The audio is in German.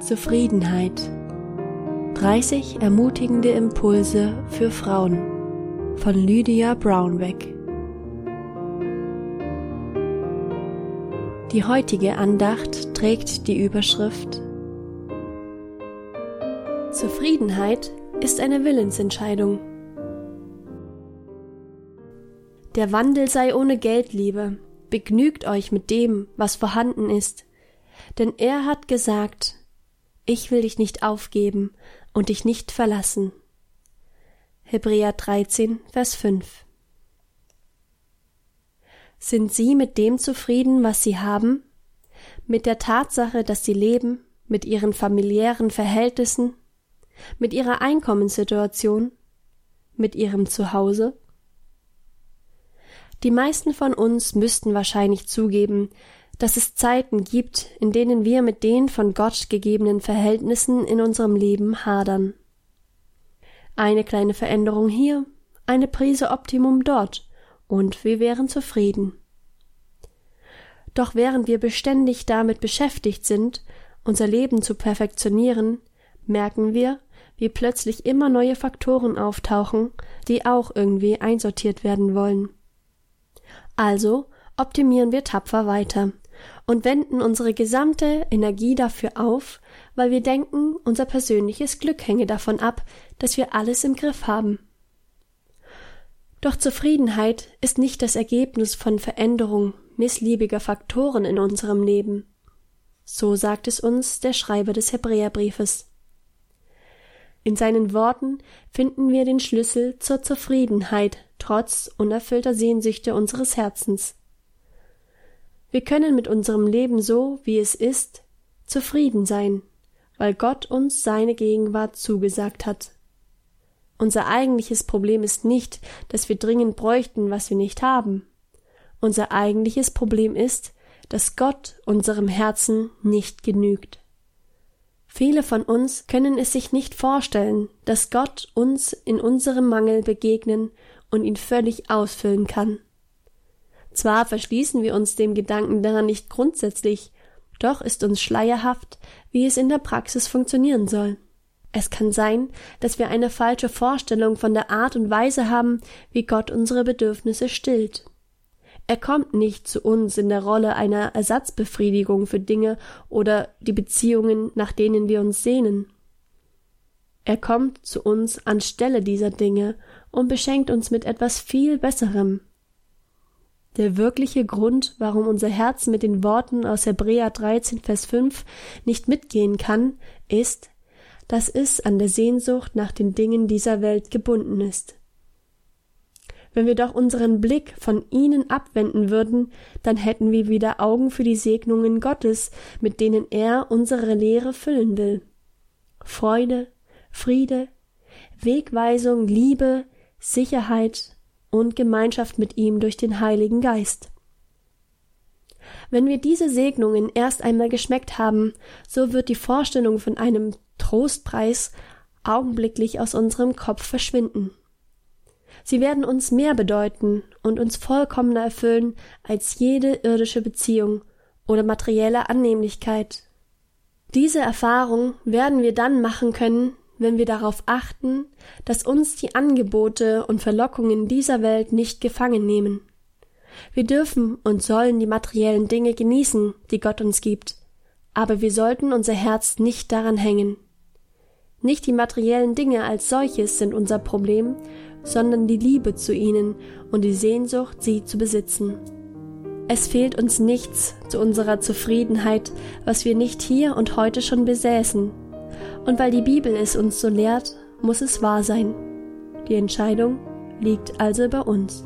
Zufriedenheit. 30 ermutigende Impulse für Frauen von Lydia Brownback. Die heutige Andacht trägt die Überschrift Zufriedenheit ist eine Willensentscheidung. Der Wandel sei ohne Geldliebe, begnügt euch mit dem, was vorhanden ist, denn er hat gesagt, ich will dich nicht aufgeben und dich nicht verlassen. Hebräer 13, Vers 5 Sind Sie mit dem zufrieden, was Sie haben? Mit der Tatsache, dass Sie leben, mit Ihren familiären Verhältnissen, mit Ihrer Einkommenssituation, mit Ihrem Zuhause? Die meisten von uns müssten wahrscheinlich zugeben, dass es Zeiten gibt, in denen wir mit den von Gott gegebenen Verhältnissen in unserem Leben hadern. Eine kleine Veränderung hier, eine Prise Optimum dort, und wir wären zufrieden. Doch während wir beständig damit beschäftigt sind, unser Leben zu perfektionieren, merken wir, wie plötzlich immer neue Faktoren auftauchen, die auch irgendwie einsortiert werden wollen. Also optimieren wir tapfer weiter und wenden unsere gesamte Energie dafür auf, weil wir denken, unser persönliches Glück hänge davon ab, dass wir alles im Griff haben. Doch Zufriedenheit ist nicht das Ergebnis von Veränderung missliebiger Faktoren in unserem Leben. So sagt es uns der Schreiber des Hebräerbriefes. In seinen Worten finden wir den Schlüssel zur Zufriedenheit trotz unerfüllter Sehnsüchte unseres Herzens. Wir können mit unserem Leben so, wie es ist, zufrieden sein, weil Gott uns seine Gegenwart zugesagt hat. Unser eigentliches Problem ist nicht, dass wir dringend bräuchten, was wir nicht haben. Unser eigentliches Problem ist, dass Gott unserem Herzen nicht genügt. Viele von uns können es sich nicht vorstellen, dass Gott uns in unserem Mangel begegnen und ihn völlig ausfüllen kann. Zwar verschließen wir uns dem Gedanken daran nicht grundsätzlich, doch ist uns schleierhaft, wie es in der Praxis funktionieren soll. Es kann sein, dass wir eine falsche Vorstellung von der Art und Weise haben, wie Gott unsere Bedürfnisse stillt. Er kommt nicht zu uns in der Rolle einer Ersatzbefriedigung für Dinge oder die Beziehungen, nach denen wir uns sehnen. Er kommt zu uns anstelle dieser Dinge und beschenkt uns mit etwas viel Besserem. Der wirkliche Grund, warum unser Herz mit den Worten aus Hebräer 13, Vers 5 nicht mitgehen kann, ist, dass es an der Sehnsucht nach den Dingen dieser Welt gebunden ist. Wenn wir doch unseren Blick von ihnen abwenden würden, dann hätten wir wieder Augen für die Segnungen Gottes, mit denen er unsere Lehre füllen will. Freude, Friede, Wegweisung, Liebe, Sicherheit, und Gemeinschaft mit ihm durch den Heiligen Geist. Wenn wir diese Segnungen erst einmal geschmeckt haben, so wird die Vorstellung von einem Trostpreis augenblicklich aus unserem Kopf verschwinden. Sie werden uns mehr bedeuten und uns vollkommener erfüllen als jede irdische Beziehung oder materielle Annehmlichkeit. Diese Erfahrung werden wir dann machen können, wenn wir darauf achten, dass uns die Angebote und Verlockungen dieser Welt nicht gefangen nehmen. Wir dürfen und sollen die materiellen Dinge genießen, die Gott uns gibt, aber wir sollten unser Herz nicht daran hängen. Nicht die materiellen Dinge als solches sind unser Problem, sondern die Liebe zu ihnen und die Sehnsucht, sie zu besitzen. Es fehlt uns nichts zu unserer Zufriedenheit, was wir nicht hier und heute schon besäßen, und weil die Bibel es uns so lehrt, muss es wahr sein. Die Entscheidung liegt also bei uns.